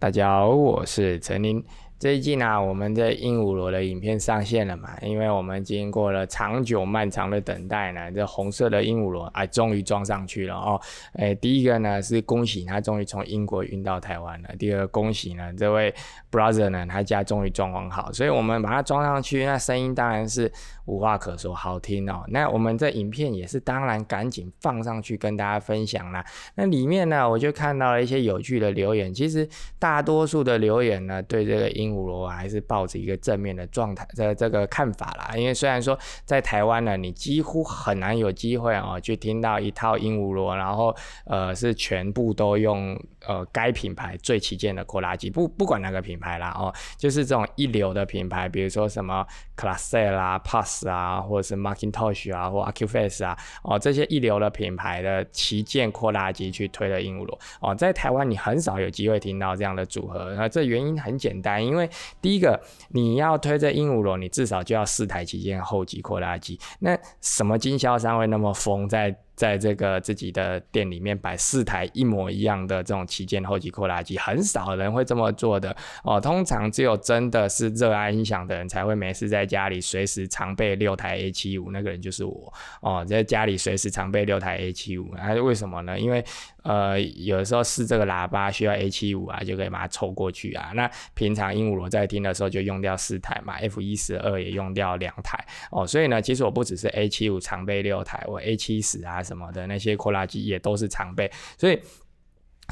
大家好，我是陈林。最近呢，我们的鹦鹉螺的影片上线了嘛？因为我们经过了长久漫长的等待呢，这红色的鹦鹉螺啊，终于装上去了哦。哎，第一个呢是恭喜他终于从英国运到台湾了。第二恭喜呢，这位 brother 呢，他家终于装潢好，所以我们把它装上去，那声音当然是无话可说，好听哦。那我们这影片也是当然赶紧放上去跟大家分享啦。那里面呢，我就看到了一些有趣的留言，其实大多数的留言呢，对这个鹦鹦鹉螺还是抱着一个正面的状态的这个看法啦，因为虽然说在台湾呢，你几乎很难有机会哦去听到一套鹦鹉螺，然后呃是全部都用呃该品牌最旗舰的扩拉机，不不管哪个品牌啦哦，就是这种一流的品牌，比如说什么 Classe 啦、Pass 啊，或者是 Macintosh 啊，或 AcuFace 啊，哦这些一流的品牌的旗舰扩拉机去推的鹦鹉螺。哦，在台湾你很少有机会听到这样的组合，那这原因很简单，因为因为第一个，你要推这鹦鹉螺，你至少就要四台旗舰后级扩拉机。那什么经销商会那么疯在？在这个自己的店里面摆四台一模一样的这种旗舰后级扩拉机，很少人会这么做的哦。通常只有真的是热爱音响的人才会没事在家里随时常备六台 A 七五，那个人就是我哦，在家里随时常备六台 A 七五。那为什么呢？因为呃，有的时候试这个喇叭需要 A 七五啊，就可以把它凑过去啊。那平常鹦鹉螺在听的时候就用掉四台嘛，F 一十二也用掉两台哦。所以呢，其实我不只是 A 七五常备六台，我 A 七十啊。什么的那些扩拉机也都是常备，所以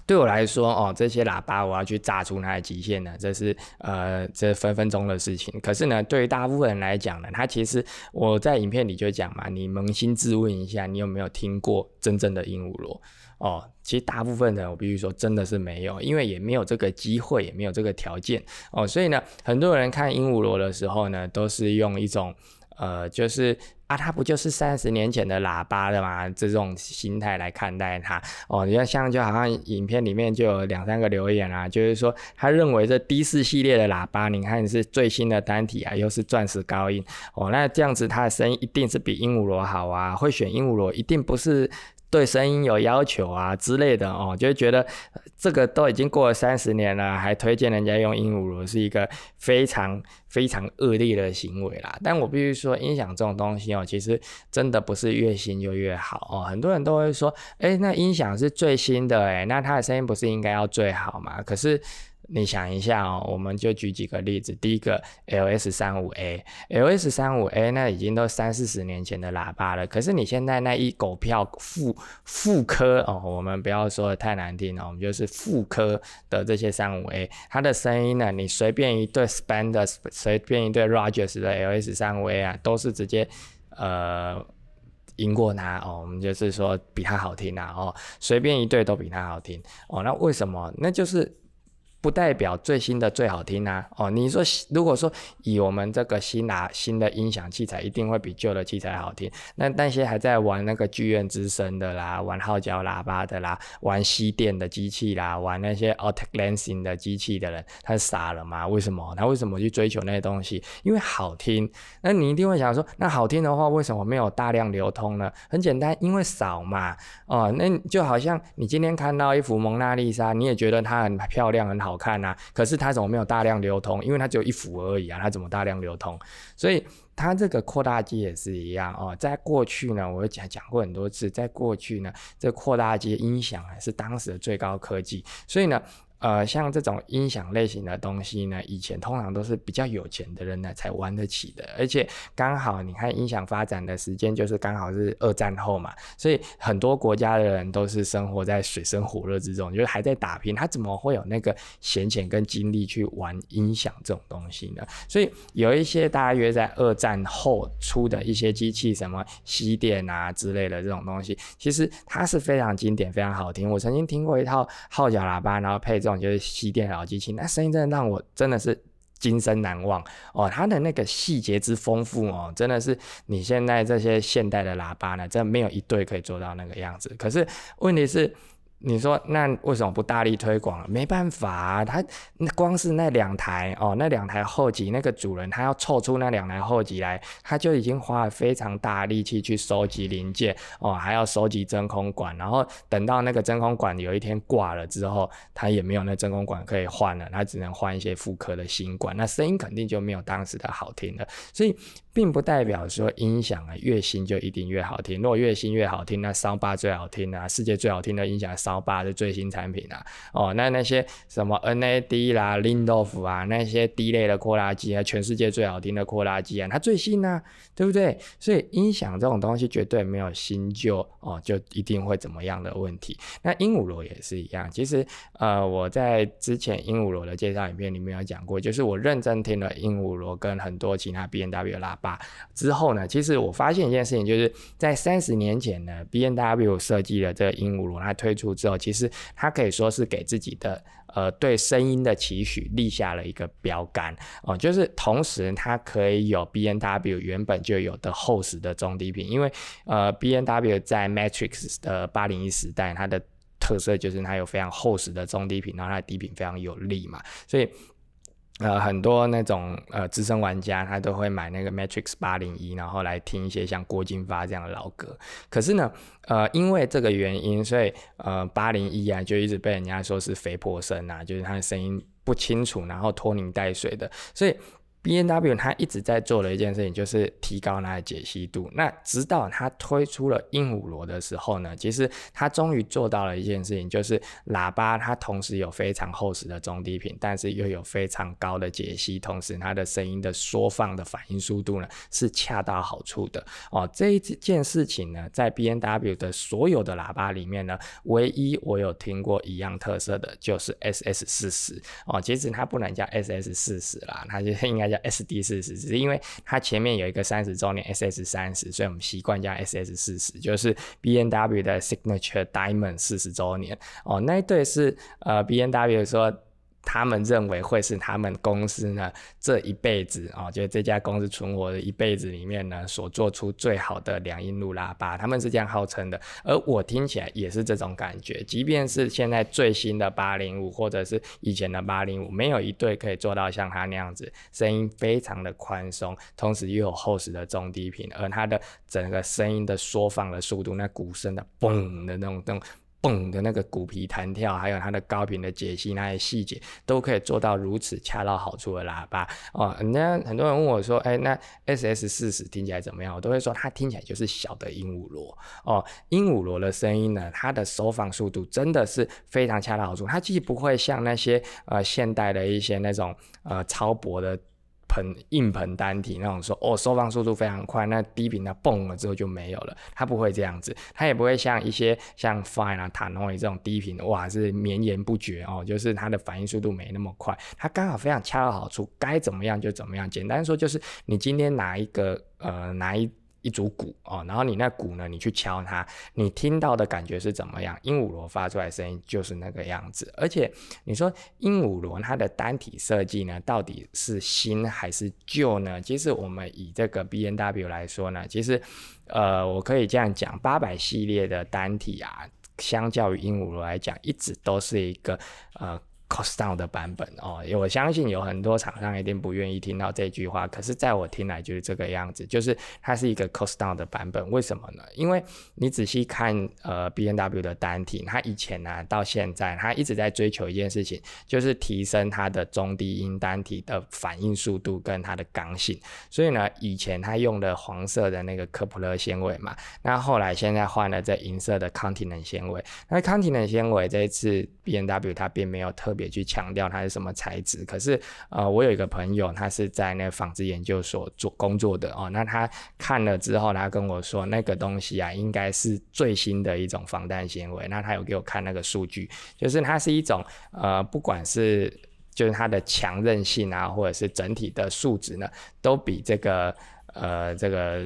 对我来说哦，这些喇叭我要去炸出它的极限呢，这是呃这分分钟的事情。可是呢，对于大部分人来讲呢，它其实我在影片里就讲嘛，你扪心自问一下，你有没有听过真正的鹦鹉螺哦？其实大部分人我必须说真的是没有，因为也没有这个机会，也没有这个条件哦。所以呢，很多人看鹦鹉螺的时候呢，都是用一种呃就是。啊，它不就是三十年前的喇叭的吗？这种心态来看待它哦，你要像就好像影片里面就有两三个留言啊，就是说他认为这 D 四系列的喇叭，你看是最新的单体啊，又是钻石高音哦，那这样子它的声音一定是比鹦鹉螺好啊，会选鹦鹉螺一定不是。对声音有要求啊之类的哦，就觉得这个都已经过了三十年了，还推荐人家用鹦鹉螺，是一个非常非常恶劣的行为啦。但我必须说，音响这种东西哦，其实真的不是越新就越好哦。很多人都会说，哎，那音响是最新的，哎，那它的声音不是应该要最好吗？可是。你想一下哦，我们就举几个例子。第一个，L S 三五 A，L S 三五 A 那已经都三四十年前的喇叭了。可是你现在那一狗票复复刻哦，我们不要说的太难听哦，我们就是复刻的这些三五 A，它的声音呢，你随便一对 Spender，随便一对 Rogers 的 L S 三五 A 啊，都是直接呃赢过它哦。我们就是说比它好听啊哦，随便一对都比它好听哦。那为什么？那就是。不代表最新的最好听啊！哦，你说如果说以我们这个新拿新的音响器材，一定会比旧的器材好听。那那些还在玩那个剧院之声的啦，玩号角喇叭的啦，玩吸电的机器啦，玩那些 a u t o lancing 的机器的人，他傻了吗？为什么？他为什么去追求那些东西？因为好听。那你一定会想说，那好听的话，为什么没有大量流通呢？很简单，因为少嘛。哦，那就好像你今天看到一幅蒙娜丽莎，你也觉得它很漂亮，很好。好看呐，可是它怎么没有大量流通？因为它只有一幅而已啊，它怎么大量流通？所以它这个扩大机也是一样哦。在过去呢，我讲讲过很多次，在过去呢，这扩大机音响还是当时的最高科技，所以呢。呃，像这种音响类型的东西呢，以前通常都是比较有钱的人呢才玩得起的，而且刚好你看音响发展的时间就是刚好是二战后嘛，所以很多国家的人都是生活在水深火热之中，就是还在打拼，他怎么会有那个闲钱跟精力去玩音响这种东西呢？所以有一些大约在二战后出的一些机器，什么西电啊之类的这种东西，其实它是非常经典、非常好听。我曾经听过一套号角喇叭，然后配。这种就是吸电老机器，那声音真的让我真的是今生难忘哦！它的那个细节之丰富哦，真的是你现在这些现代的喇叭呢，真的没有一对可以做到那个样子。可是问题是，你说那为什么不大力推广？没办法啊，他那光是那两台哦，那两台后级那个主人他要凑出那两台后级来，他就已经花了非常大力气去收集零件哦，还要收集真空管，然后等到那个真空管有一天挂了之后，他也没有那真空管可以换了，他只能换一些复刻的新管，那声音肯定就没有当时的好听了，所以。并不代表说音响啊越新就一定越好听。如果越新越好听，那烧八最好听啊，世界最好听的音响烧八的最新产品啊。哦，那那些什么 NAD 啦、Lindof 啊，那些 D 类的扩拉机啊，全世界最好听的扩拉机啊，它最新啊，对不对？所以音响这种东西绝对没有新旧哦，就一定会怎么样的问题。那鹦鹉螺也是一样。其实呃，我在之前鹦鹉螺的介绍影片里面有讲过，就是我认真听了鹦鹉螺跟很多其他 B N W 喇叭。之后呢，其实我发现一件事情，就是在三十年前呢，B N W 设计了这个鹦鹉螺，它推出之后，其实它可以说是给自己的呃对声音的期许立下了一个标杆哦，就是同时它可以有 B N W 原本就有的厚实的中低频，因为呃 B N W 在 Matrix 的八零一时代，它的特色就是它有非常厚实的中低频，然后它的低频非常有力嘛，所以。呃，很多那种呃资深玩家，他都会买那个 Matrix 八零一，然后来听一些像郭金发这样的老歌。可是呢，呃，因为这个原因，所以呃八零一啊，就一直被人家说是肥婆声啊，就是他的声音不清楚，然后拖泥带水的，所以。B N W 它一直在做的一件事情就是提高它的解析度。那直到它推出了鹦鹉螺的时候呢，其实它终于做到了一件事情，就是喇叭它同时有非常厚实的中低频，但是又有非常高的解析，同时它的声音的缩放的反应速度呢是恰到好处的。哦，这一件事情呢，在 B N W 的所有的喇叭里面呢，唯一我有听过一样特色的就是 S S 四十。哦，其实它不能叫 S S 四十啦，它就应该。叫 S D 四十，只是因为它前面有一个三十周年 S S 三十，所以我们习惯叫 S S 四十，就是 B N W 的 Signature Diamond 四十周年哦。那一对是呃 B N W 说。他们认为会是他们公司呢这一辈子啊，就这家公司存活的一辈子里面呢，所做出最好的两音路喇叭，他们是这样号称的。而我听起来也是这种感觉，即便是现在最新的八零五，或者是以前的八零五，没有一对可以做到像它那样子，声音非常的宽松，同时又有厚实的中低频，而它的整个声音的缩放的速度，那鼓声的嘣的那种那种。嘣的那个鼓皮弹跳，还有它的高频的解析那些细节，都可以做到如此恰到好处的喇叭哦。那很多人问我说：“哎，那 S S 四十听起来怎么样？”我都会说它听起来就是小的鹦鹉螺哦。鹦鹉螺的声音呢，它的收放速度真的是非常恰到好处，它既不会像那些呃现代的一些那种呃超薄的。盆硬盆单体那种说哦，收放速度非常快，那低频它蹦了之后就没有了，它不会这样子，它也不会像一些像 Fine 啊、Tanoi 这种低频哇是绵延不绝哦，就是它的反应速度没那么快，它刚好非常恰到好处，该怎么样就怎么样。简单说就是你今天拿一个呃拿一。一组鼓哦，然后你那鼓呢，你去敲它，你听到的感觉是怎么样？鹦鹉螺发出来声音就是那个样子。而且你说鹦鹉螺它的单体设计呢，到底是新还是旧呢？其实我们以这个 B N W 来说呢，其实呃，我可以这样讲，八百系列的单体啊，相较于鹦鹉螺来讲，一直都是一个呃。Cost down 的版本哦，我相信有很多厂商一定不愿意听到这句话，可是在我听来就是这个样子，就是它是一个 cost down 的版本。为什么呢？因为你仔细看呃 B N W 的单体，它以前呢到现在，它一直在追求一件事情，就是提升它的中低音单体的反应速度跟它的刚性。所以呢，以前它用的黄色的那个科普勒纤维嘛，那后来现在换了这银色的 Continent 纤维。那 Continent 纤维这一次 B N W 它并没有特别去强调它是什么材质，可是呃，我有一个朋友，他是在那纺织研究所做工作的哦，那他看了之后，他跟我说那个东西啊，应该是最新的一种防弹纤维。那他有给我看那个数据，就是它是一种呃，不管是就是它的强韧性啊，或者是整体的数值呢，都比这个呃这个。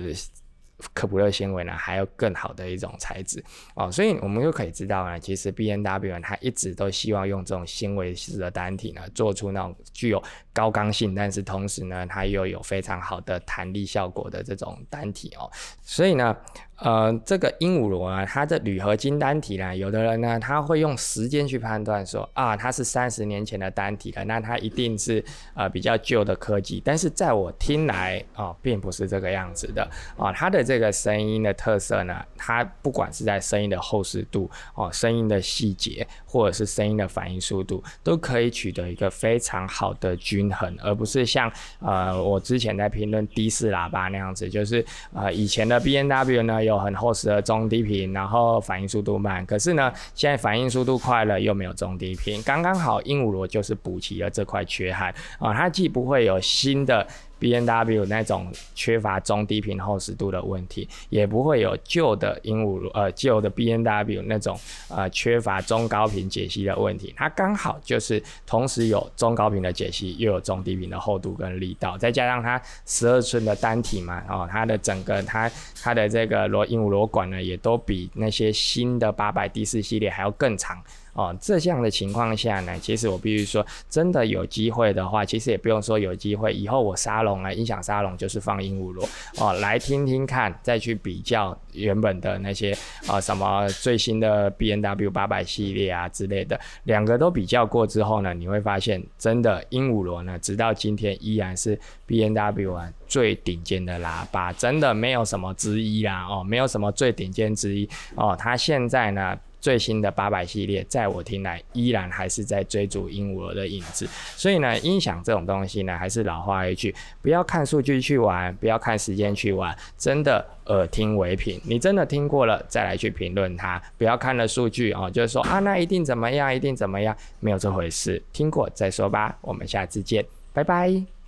科普勒纤维呢，还有更好的一种材质哦，所以我们又可以知道呢，其实 B N W 它一直都希望用这种纤维式的单体呢，做出那种具有高刚性，但是同时呢，它又有非常好的弹力效果的这种单体哦，所以呢。呃，这个鹦鹉螺啊，它的铝合金单体呢，有的人呢，他会用时间去判断说啊，它是三十年前的单体了，那它一定是呃比较旧的科技。但是在我听来啊，并不是这个样子的啊，它的这个声音的特色呢，它不管是在声音的厚实度哦，声音的细节，或者是声音的反应速度，都可以取得一个非常好的均衡，而不是像呃我之前在评论低式喇叭那样子，就是呃以前的 B N W 呢有有很厚实的中低频，然后反应速度慢，可是呢现在反应速度快了又没有中低频，刚刚好鹦鹉螺就是补齐了这块缺憾啊，它既不会有新的。B N W 那种缺乏中低频厚实度的问题，也不会有旧的鹦鹉螺呃旧的 B N W 那种呃缺乏中高频解析的问题。它刚好就是同时有中高频的解析，又有中低频的厚度跟力道，再加上它十二寸的单体嘛，哦，它的整个它它的这个螺鹦鹉螺管呢，也都比那些新的八百 D 四系列还要更长。哦，这样的情况下呢，其实我必须说，真的有机会的话，其实也不用说有机会，以后我沙龙啊，音响沙龙就是放鹦鹉螺哦，来听听看，再去比较原本的那些啊什么最新的 B N W 八百系列啊之类的，两个都比较过之后呢，你会发现，真的鹦鹉螺呢，直到今天依然是 B N W 啊最顶尖的喇叭，真的没有什么之一啦哦，没有什么最顶尖之一哦，它现在呢。最新的八百系列，在我听来，依然还是在追逐鹦鹉螺的影子。所以呢，音响这种东西呢，还是老话一句，不要看数据去玩，不要看时间去玩，真的耳听为凭。你真的听过了，再来去评论它，不要看了数据哦，就是说啊，那一定怎么样，一定怎么样，没有这回事。听过再说吧。我们下次见，拜拜。